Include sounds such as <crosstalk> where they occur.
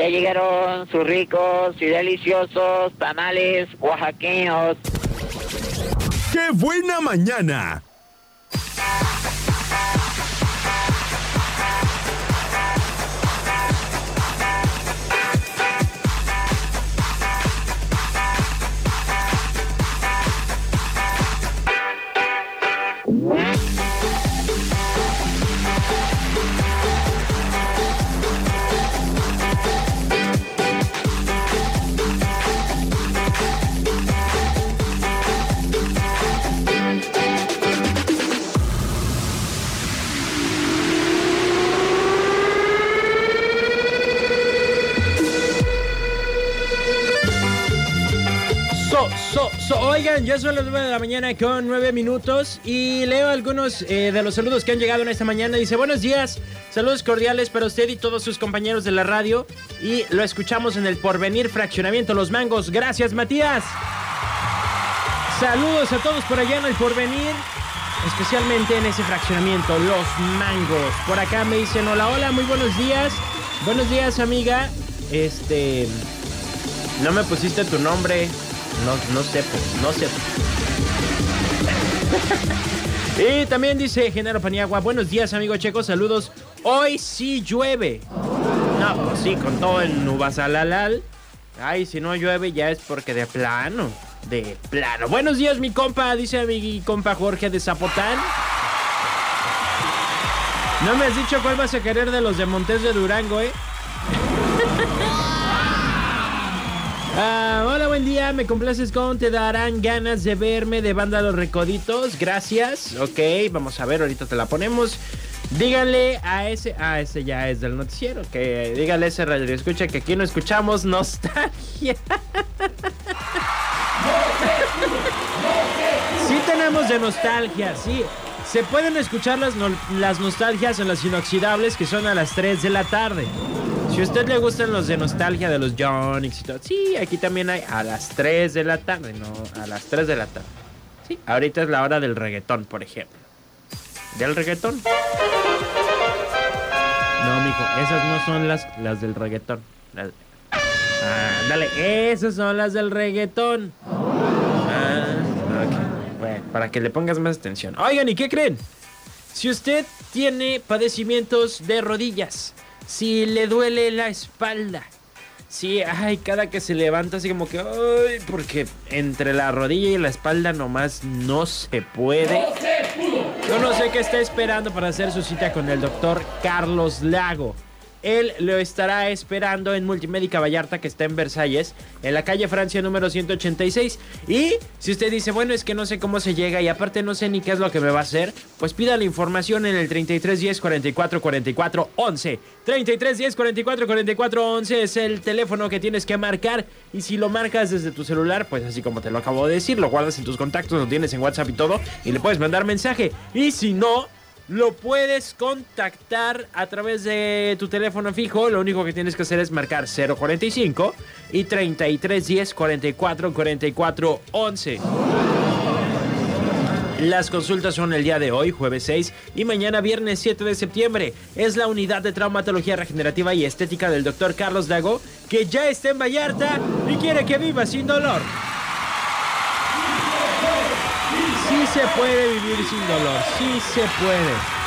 Ya llegaron sus ricos y deliciosos tamales oaxaqueños. ¡Qué buena mañana! Oigan, ya son las 9 de la mañana con 9 minutos y leo algunos eh, de los saludos que han llegado en esta mañana. Dice, buenos días, saludos cordiales para usted y todos sus compañeros de la radio y lo escuchamos en el Porvenir Fraccionamiento Los Mangos. Gracias, Matías. Saludos a todos por allá en el Porvenir, especialmente en ese fraccionamiento, Los Mangos. Por acá me dicen, hola, hola, muy buenos días. Buenos días, amiga. Este... No me pusiste tu nombre. No, no sé, no sé. <laughs> y también dice Genaro Paniagua, buenos días amigo Checo, saludos. Hoy sí llueve. No, pues sí, con todo el nubasalalal. Ay, si no llueve ya es porque de plano, de plano. Buenos días mi compa, dice mi compa Jorge de Zapotán. No me has dicho cuál vas a querer de los de Montes de Durango, ¿eh? Ah, hola, buen día. Me complaces con Te darán ganas de verme de banda Los Recoditos. Gracias. Ok, vamos a ver, ahorita te la ponemos. Díganle a ese. Ah, ese ya es del noticiero. Que díganle a ese radio. Escucha que aquí no escuchamos nostalgia. sí, tenemos de nostalgia, sí. Se pueden escuchar las, las nostalgias en las inoxidables que son a las 3 de la tarde. Si usted le gustan los de nostalgia de los Jonix y todo, sí, aquí también hay a las 3 de la tarde, no, a las 3 de la tarde. Sí, ahorita es la hora del reggaetón, por ejemplo. ¿Del reggaetón? No, mijo, esas no son las, las del reggaetón. Ah, dale, esas son las del reggaetón. Ah, ok. Bueno, para que le pongas más atención. Oigan, ¿y qué creen? Si usted tiene padecimientos de rodillas, si le duele la espalda. Si, ay, cada que se levanta así como que, ay, porque entre la rodilla y la espalda nomás no se puede. Yo no sé qué está esperando para hacer su cita con el doctor Carlos Lago. Él lo estará esperando en Multimédica Vallarta, que está en Versalles, en la calle Francia número 186. Y si usted dice, bueno, es que no sé cómo se llega y aparte no sé ni qué es lo que me va a hacer, pues pida la información en el 3310 44 44 11. 3310 44 44 11 es el teléfono que tienes que marcar. Y si lo marcas desde tu celular, pues así como te lo acabo de decir, lo guardas en tus contactos, lo tienes en WhatsApp y todo, y le puedes mandar mensaje. Y si no, lo puedes contactar a través de tu teléfono fijo. Lo único que tienes que hacer es marcar 045 y 3310 44 44 11. Las consultas son el día de hoy, jueves 6, y mañana, viernes 7 de septiembre. Es la unidad de traumatología regenerativa y estética del doctor Carlos Dago, que ya está en Vallarta y quiere que viva sin dolor. Se puede vivir sin dolor, sí se puede.